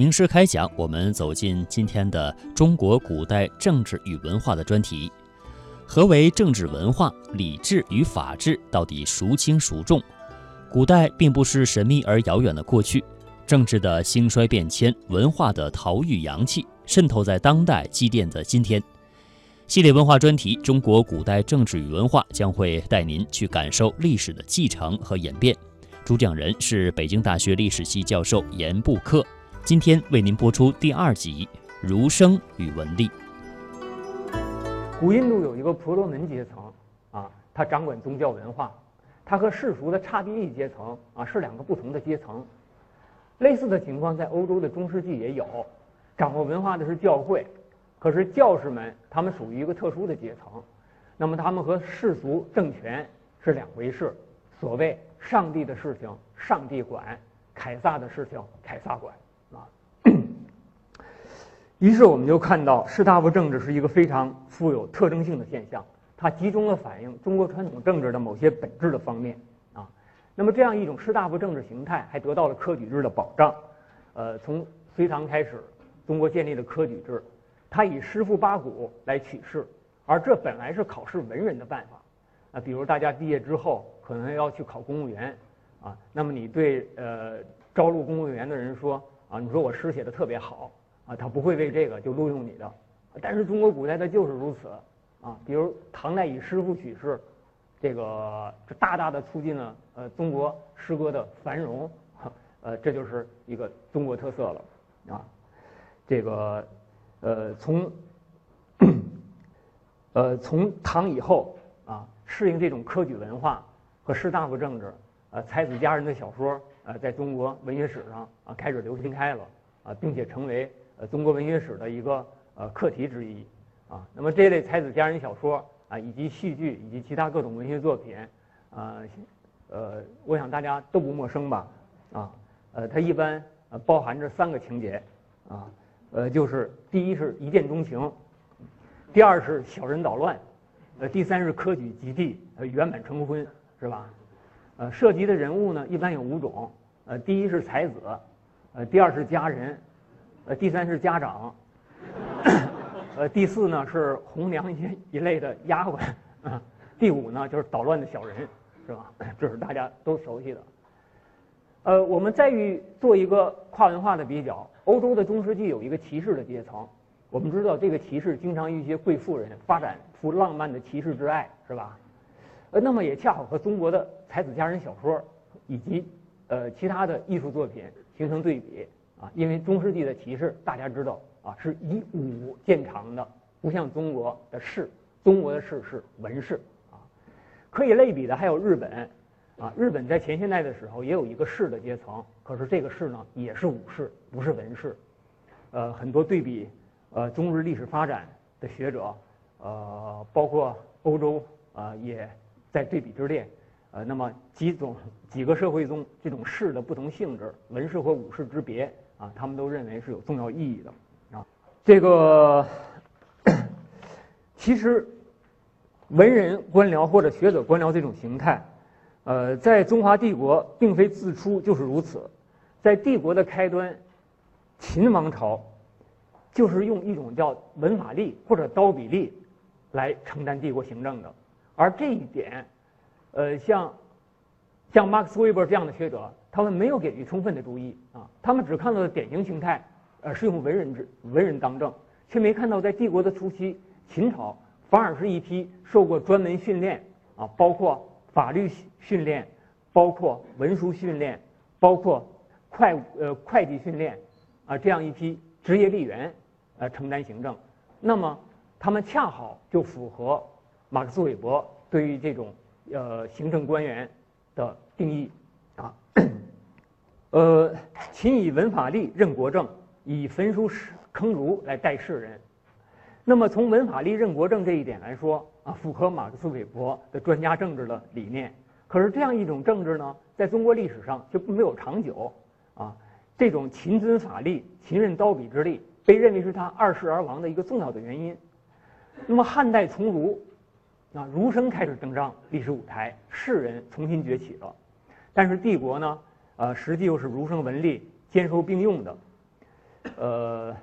名师开讲，我们走进今天的中国古代政治与文化的专题。何为政治文化？礼制与法治到底孰轻孰重？古代并不是神秘而遥远的过去，政治的兴衰变迁，文化的陶玉洋气，渗透在当代，积淀的今天。系列文化专题《中国古代政治与文化》将会带您去感受历史的继承和演变。主讲人是北京大学历史系教授严布克。今天为您播出第二集《儒生与文吏》。古印度有一个婆罗门阶层啊，他掌管宗教文化，他和世俗的刹帝利阶层啊是两个不同的阶层。类似的情况在欧洲的中世纪也有，掌握文化的是教会，可是教士们他们属于一个特殊的阶层，那么他们和世俗政权是两回事。所谓上帝的事情上帝管，凯撒的事情凯撒管。于是我们就看到士大夫政治是一个非常富有特征性的现象，它集中了反映中国传统政治的某些本质的方面啊。那么这样一种士大夫政治形态还得到了科举制的保障。呃，从隋唐开始，中国建立了科举制，它以诗赋八股来取士，而这本来是考试文人的办法啊。比如大家毕业之后可能要去考公务员啊，那么你对呃招录公务员的人说啊，你说我诗写的特别好。啊，他不会为这个就录用你的，但是中国古代它就是如此啊。比如唐代以诗赋取士，这个这大大的促进了呃中国诗歌的繁荣，呃，这就是一个中国特色了啊。这个呃从呃从唐以后啊，适应这种科举文化和士大夫政治，呃才子佳人的小说呃在中国文学史上啊开始流行开了啊，并且成为。呃，中国文学史的一个呃课题之一啊。那么这类才子佳人小说啊，以及戏剧以及其他各种文学作品啊，呃，我想大家都不陌生吧？啊，呃，它一般呃包含着三个情节啊，呃，就是第一是一见钟情，第二是小人捣乱，呃，第三是科举及第，呃，圆满成婚，是吧？呃，涉及的人物呢，一般有五种，呃，第一是才子，呃，第二是佳人。呃，第三是家长，呃，第四呢是红娘一一类的丫鬟，啊，第五呢就是捣乱的小人，是吧？这是大家都熟悉的。呃，我们再与做一个跨文化的比较，欧洲的中世纪有一个骑士的阶层，我们知道这个骑士经常与一些贵妇人发展出浪漫的骑士之爱，是吧？呃，那么也恰好和中国的才子佳人小说以及呃其他的艺术作品形成对比。啊，因为中世纪的骑士，大家知道啊，是以武见长的，不像中国的士，中国的士是文士啊。可以类比的还有日本，啊，日本在前现代的时候也有一个士的阶层，可是这个士呢也是武士，不是文士。呃，很多对比呃中日历史发展的学者，呃，包括欧洲啊，也在对比之列。呃，那么几种几个社会中这种士的不同性质，文士和武士之别。啊，他们都认为是有重要意义的啊。这个其实文人官僚或者学者官僚这种形态，呃，在中华帝国并非自出就是如此。在帝国的开端，秦王朝就是用一种叫文法吏或者刀笔吏来承担帝国行政的。而这一点，呃，像像马克思韦伯这样的学者。他们没有给予充分的注意啊，他们只看到了典型形态，呃，是用文人制、文人当政，却没看到在帝国的初期，秦朝反而是一批受过专门训练啊，包括法律训练、包括文书训练、包括会呃会计训练啊这样一批职业吏员呃承担行政，那么他们恰好就符合马克思韦伯对于这种呃行政官员的定义。呃，秦以文法吏任国政，以焚书坑儒来待世人。那么从文法吏任国政这一点来说啊，符合马克思韦伯的专家政治的理念。可是这样一种政治呢，在中国历史上就没有长久啊。这种秦尊法吏、秦任刀笔之力，被认为是他二世而亡的一个重要的原因。那么汉代从儒啊，儒生开始登上历史舞台，士人重新崛起了。但是帝国呢？呃，实际又是儒生文吏兼收并用的，呃，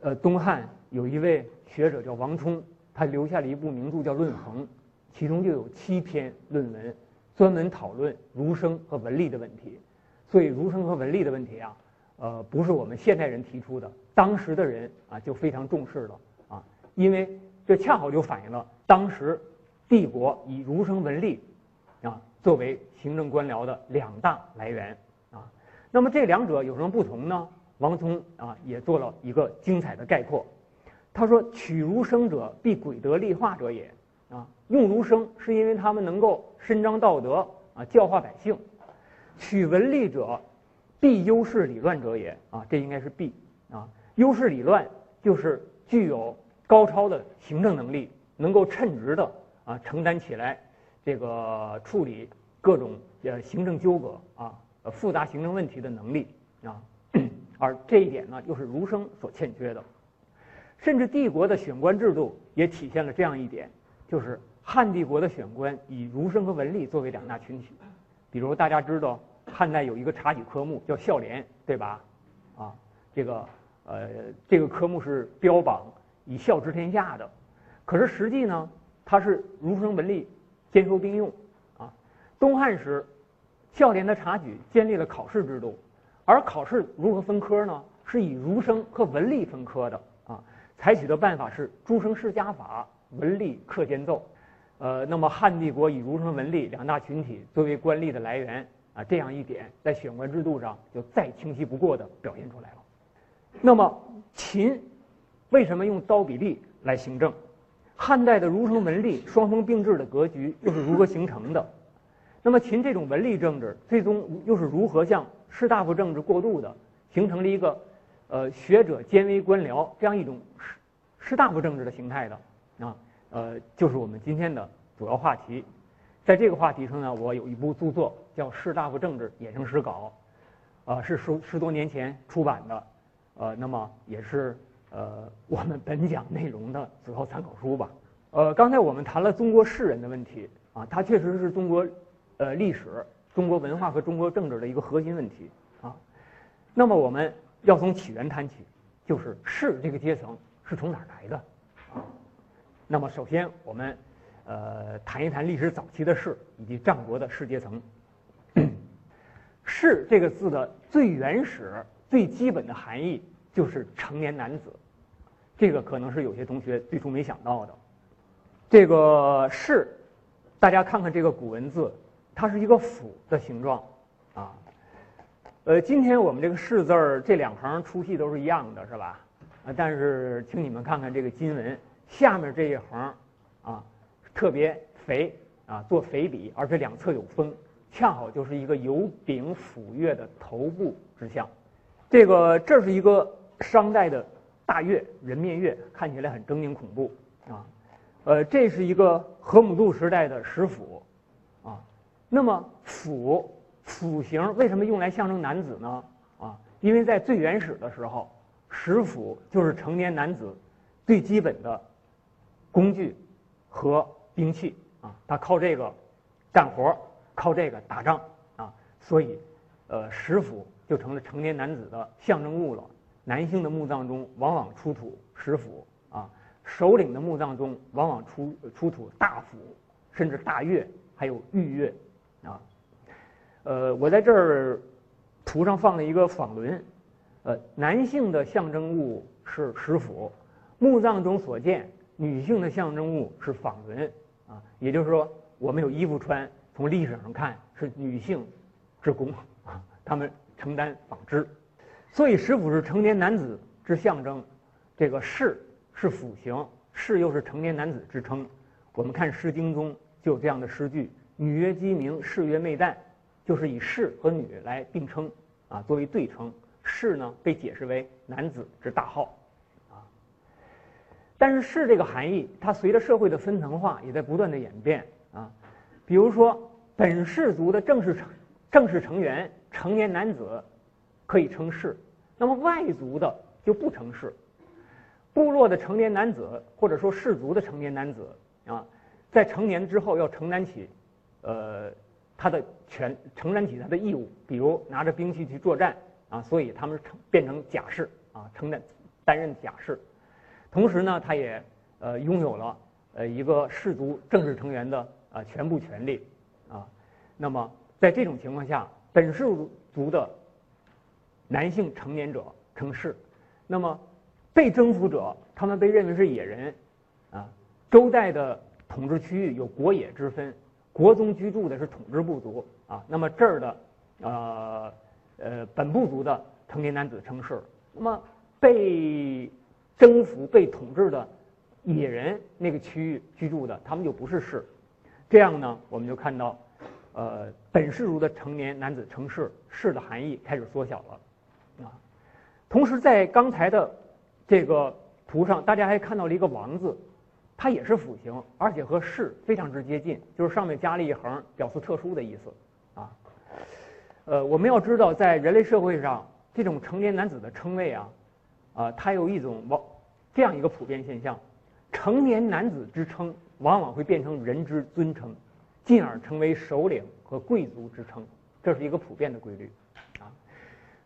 呃，东汉有一位学者叫王充，他留下了一部名著叫《论衡》，其中就有七篇论文，专门讨论儒生和文吏的问题。所以，儒生和文吏的问题啊，呃，不是我们现代人提出的，当时的人啊就非常重视了啊，因为这恰好就反映了当时帝国以儒生文吏作为行政官僚的两大来源啊。那么这两者有什么不同呢？王充啊也做了一个精彩的概括，他说：“取儒生者，必诡德利化者也啊。用儒生是因为他们能够伸张道德啊，教化百姓。”取文吏者，必优势理乱者也啊，这应该是必啊。优势理乱就是具有高超的行政能力，能够称职的啊承担起来这个处理各种呃行政纠葛啊呃复杂行政问题的能力啊。而这一点呢，又是儒生所欠缺的。甚至帝国的选官制度也体现了这样一点，就是汉帝国的选官以儒生和文吏作为两大群体。比如大家知道。汉代有一个察举科目叫孝廉，对吧？啊，这个呃，这个科目是标榜以孝治天下的。可是实际呢，它是儒生文吏兼收并用。东汉时，孝廉的察举建立了考试制度，而考试如何分科呢？是以儒生和文吏分科的啊。采取的办法是诸生世家法，文吏课间奏。呃，那么汉帝国以儒生文吏两大群体作为官吏的来源。啊，这样一点在选官制度上就再清晰不过的表现出来了。那么秦为什么用刀比例来行政？汉代的儒生文吏双峰并治的格局又是如何形成的？那么秦这种文吏政治最终又是如何向士大夫政治过渡的，形成了一个呃学者兼为官僚这样一种士士大夫政治的形态的？啊，呃，就是我们今天的主要话题。在这个话题上呢，我有一部著作叫《士大夫政治衍生史稿》，啊，是十十多年前出版的，呃，那么也是呃我们本讲内容的主要参考书吧。呃，刚才我们谈了中国士人的问题，啊，它确实是中国呃历史、中国文化和中国政治的一个核心问题啊。那么我们要从起源谈起，就是士这个阶层是从哪儿来的啊？那么首先我们。呃，谈一谈历史早期的士以及战国的士阶层。士这个字的最原始、最基本的含义就是成年男子，这个可能是有些同学最初没想到的。这个士，大家看看这个古文字，它是一个斧的形状啊。呃，今天我们这个士字儿这两横粗细都是一样的，是吧？啊，但是请你们看看这个金文下面这一横啊。特别肥啊，做肥笔，而且两侧有锋，恰好就是一个有柄斧钺的头部之象。这个这是一个商代的大钺，人面钺，看起来很狰狞恐怖啊。呃，这是一个河姆渡时代的石斧。那么斧斧形为什么用来象征男子呢？啊，因为在最原始的时候，石斧就是成年男子最基本的工具和。兵器啊，他靠这个干活靠这个打仗啊，所以，呃，石斧就成了成年男子的象征物了。男性的墓葬中往往出土石斧啊，首领的墓葬中往往出出土大斧，甚至大钺，还有玉钺啊。呃，我在这儿图上放了一个纺轮，呃，男性的象征物是石斧，墓葬中所见女性的象征物是纺轮。啊，也就是说，我们有衣服穿，从历史上看是女性之功啊，她们承担纺织，所以石斧是成年男子之象征，这个士是斧形，士又是成年男子之称。我们看《诗经》中就有这样的诗句：“女曰鸡鸣，士曰媚旦”，就是以士和女来并称啊，作为对称。士呢被解释为男子之大号。啊但是士这个含义，它随着社会的分层化也在不断的演变啊。比如说，本氏族的正式成正式成员成年男子可以称士，那么外族的就不称士。部落的成年男子或者说氏族的成年男子啊，在成年之后要承担起呃他的权承担起他的义务，比如拿着兵器去作战啊，所以他们成变成甲士啊。承担担任甲士。同时呢，他也呃拥有了呃一个氏族政治成员的啊全部权利啊。那么在这种情况下，本氏族的男性成年者称士，那么被征服者他们被认为是野人啊。周代的统治区域有国野之分，国中居住的是统治部族啊。那么这儿的呃呃本部族的成年男子称氏，那么被征服、被统治的野人那个区域居住的，他们就不是氏。这样呢，我们就看到，呃，本氏族的成年男子称氏，氏的含义开始缩小了，啊。同时，在刚才的这个图上，大家还看到了一个王字，它也是辅形，而且和士非常之接近，就是上面加了一横，表示特殊的意思，啊。呃，我们要知道，在人类社会上，这种成年男子的称谓啊。啊，它有一种往这样一个普遍现象：成年男子之称往往会变成人之尊称，进而成为首领和贵族之称。这是一个普遍的规律。啊，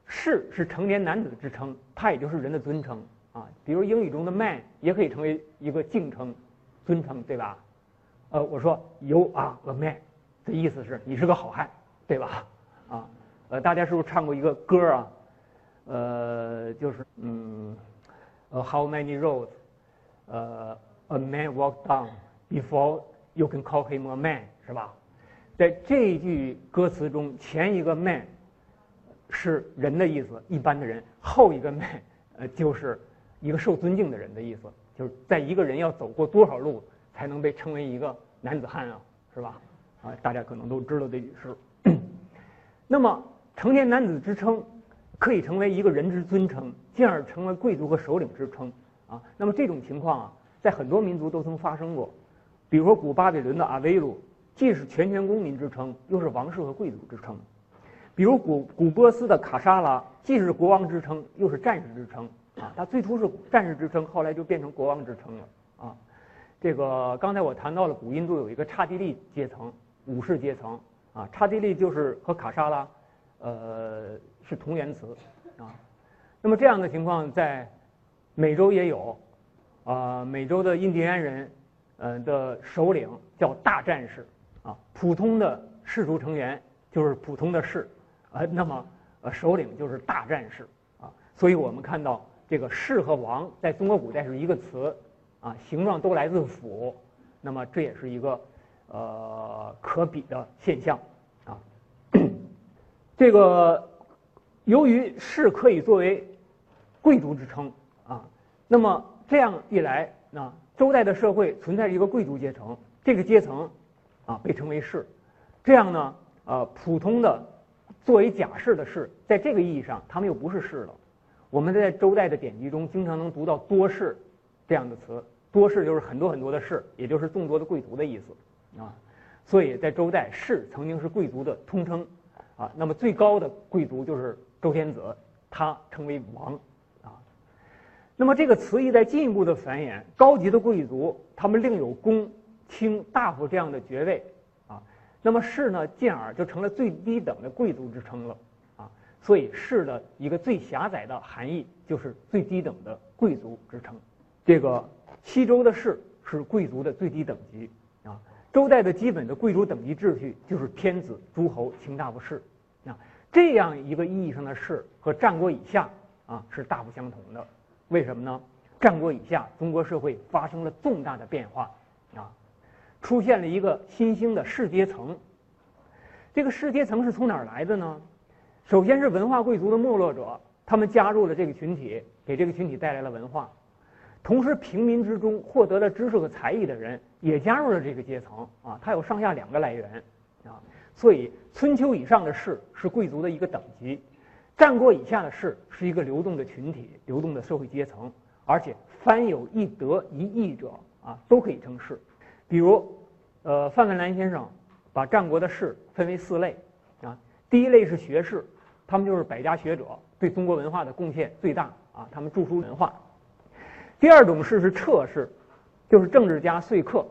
士是成年男子之称，它也就是人的尊称。啊，比如英语中的 man 也可以成为一个敬称、尊称，对吧？呃，我说 you are a man，的意思是你是个好汉，对吧？啊，呃，大家是不是唱过一个歌啊？呃，就是嗯，呃，How many roads，呃，a man walked down before you can call him a man，是吧？在这句歌词中，前一个 man 是人的意思，一般的人；后一个 man，呃，就是一个受尊敬的人的意思。就是在一个人要走过多少路才能被称为一个男子汉啊，是吧？啊，大家可能都知道这句诗。那么，成年男子之称。可以成为一个人之尊称，进而成为贵族和首领之称啊。那么这种情况啊，在很多民族都曾发生过。比如说古巴比伦的阿维鲁，既是全权公民之称，又是王室和贵族之称；比如古古波斯的卡沙拉，既是国王之称，又是战士之称啊。他最初是战士之称，后来就变成国王之称了啊。这个刚才我谈到了古印度有一个刹帝利阶层，武士阶层啊。刹帝利就是和卡沙拉，呃。是同源词，啊，那么这样的情况在美洲也有，啊，美洲的印第安人，呃的首领叫大战士，啊，普通的氏族成员就是普通的士，呃，那么呃首领就是大战士，啊，所以我们看到这个士和王在中国古代是一个词，啊，形状都来自府，那么这也是一个呃可比的现象，啊，这个。由于士可以作为贵族之称啊，那么这样一来，那周代的社会存在着一个贵族阶层，这个阶层啊被称为士。这样呢，呃，普通的作为甲士的士，在这个意义上，他们又不是士了。我们在周代的典籍中经常能读到多士这样的词，多士就是很多很多的士，也就是众多的贵族的意思啊。所以在周代，士曾经是贵族的通称啊。那么最高的贵族就是。周天子，他称为王，啊，那么这个词义在进一步的繁衍，高级的贵族他们另有公、卿、大夫这样的爵位，啊，那么士呢，进而就成了最低等的贵族之称了，所以士的一个最狭窄的含义就是最低等的贵族之称。这个西周的士是贵族的最低等级，啊，周代的基本的贵族等级秩序就是天子、诸侯、卿大夫、士啊。这样一个意义上的士和战国以下啊是大不相同的，为什么呢？战国以下，中国社会发生了重大的变化啊，出现了一个新兴的士阶层。这个士阶层是从哪儿来的呢？首先是文化贵族的没落者，他们加入了这个群体，给这个群体带来了文化；同时，平民之中获得了知识和才艺的人也加入了这个阶层啊，它有上下两个来源啊。所以，春秋以上的士是贵族的一个等级，战国以下的士是一个流动的群体、流动的社会阶层，而且凡有一德一义者啊，都可以称士。比如，呃，范文澜先生把战国的士分为四类啊。第一类是学士，他们就是百家学者，对中国文化的贡献最大啊，他们著书文化。第二种士是彻士，就是政治家、说客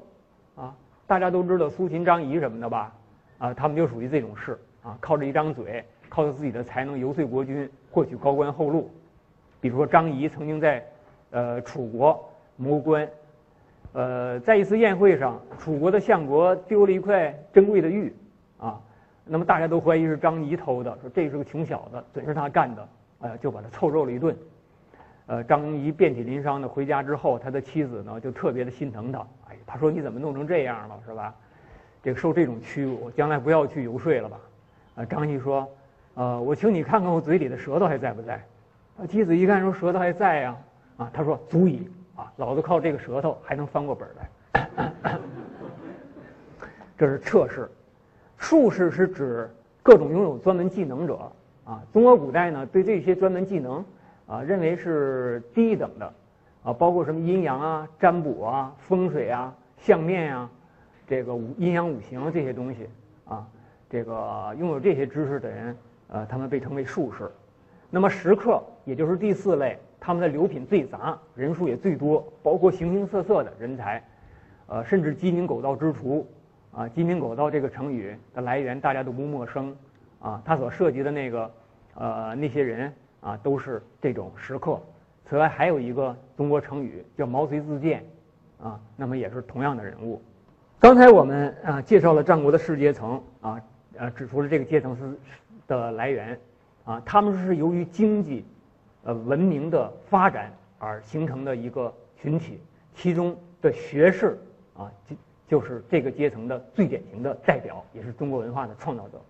啊，大家都知道苏秦、张仪什么的吧？啊，他们就属于这种士啊，靠着一张嘴，靠着自己的才能游说国君，获取高官厚禄。比如说张仪曾经在呃楚国谋官，呃，在一次宴会上，楚国的相国丢了一块珍贵的玉，啊，那么大家都怀疑是张仪偷的，说这是个穷小子，准是他干的，呃，就把他臭揍了一顿。呃，张仪遍体鳞伤的回家之后，他的妻子呢就特别的心疼他，哎，他说你怎么弄成这样了，是吧？这个受这种屈辱，将来不要去游说了吧？啊，张仪说，呃，我请你看看我嘴里的舌头还在不在？啊，妻子一看说舌头还在呀，啊，他说足以啊，老子靠这个舌头还能翻过本来。这是测试，术士是指各种拥有专门技能者啊。中国古代呢，对这些专门技能。啊，认为是低等的，啊，包括什么阴阳啊、占卜啊、风水啊、相面啊，这个五阴阳五行这些东西啊，这个拥有这些知识的人，呃，他们被称为术士。那么食客，也就是第四类，他们的流品最杂，人数也最多，包括形形色色的人才，呃，甚至鸡鸣狗盗之徒，啊，鸡鸣狗盗这个成语的来源大家都不陌生，啊，它所涉及的那个，呃，那些人。啊，都是这种食客。此外，还有一个中国成语叫“毛遂自荐”，啊，那么也是同样的人物。刚才我们啊介绍了战国的士阶层，啊，呃，指出了这个阶层是的来源，啊，他们是由于经济，呃，文明的发展而形成的一个群体，其中的学士啊，就是这个阶层的最典型的代表，也是中国文化的创造者。